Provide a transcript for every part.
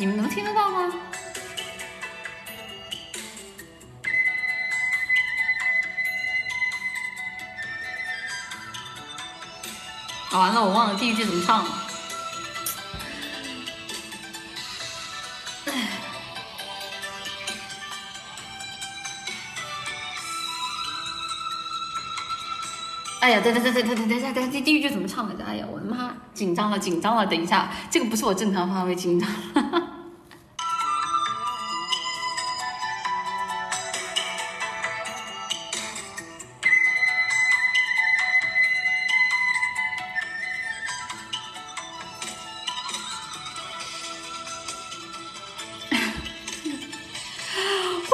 你们能听得到吗？啊，完了，我忘了第一句怎么唱了。哎呀，等等等等等等等一下，等第第一句怎么唱来着？哎呀，我的妈，紧张了，紧张了！等一下，这个不是我正常发挥，紧张。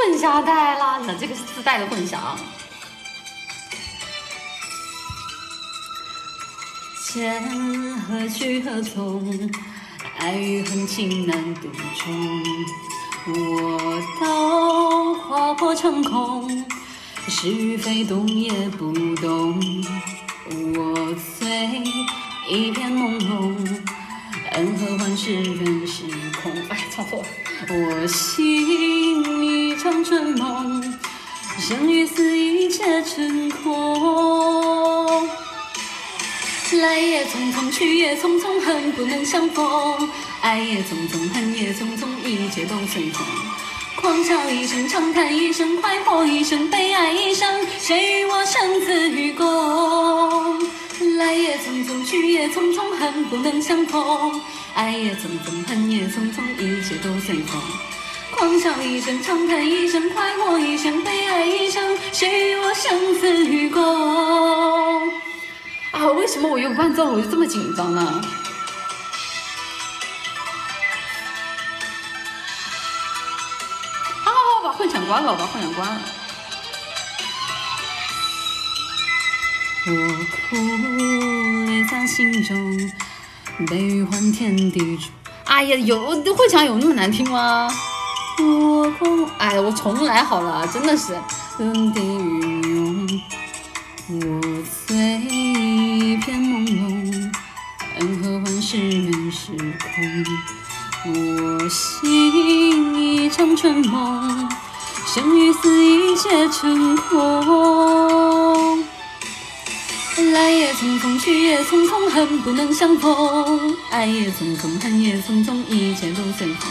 混淆太烂了，这个是自带的混淆。前何去何从？爱与恨情难独钟。我刀划破长空，是与非动也不动。我醉一片朦胧，恩和欢是人是空。哎，唱错了。我心场春梦，生与死一切成空。来也匆匆，去也匆匆，恨不能相逢。爱也匆匆，恨也匆匆，一切都随风。狂笑一声，长叹一声，快活一生，悲哀一生，谁与我生死与共？来也匆匆，去也匆匆，恨不能相逢。爱也匆匆，恨也匆匆，一切都随风。狂笑一声，长叹一声，快活一生，悲哀一生，谁与我生死与共？啊，为什么我有伴奏我就这么紧张呢？好好好，把混响关了，把混响关了。我哭泪在心中，悲欢天地中。哎呀，有混响有那么难听吗？我空，哎，我重来好了，真的是。天地涌。我醉一片朦胧，恩和欢是缘是空。我醒一场春梦，生与死一切成空。来也匆匆，去也匆匆，恨不能相逢。爱也匆匆，恨也匆匆，一切都随风。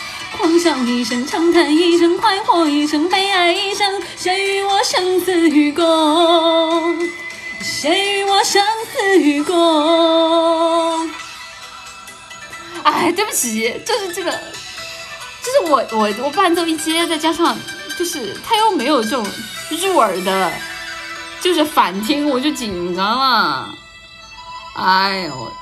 狂笑一声，长叹一声，快活一生，悲哀一生，谁与我生死与共？谁与我生死与共？哎，对不起，就是这个，就是我我我伴奏一接，再加上就是他又没有这种入耳的，就是反听，我就紧张了。哎呦！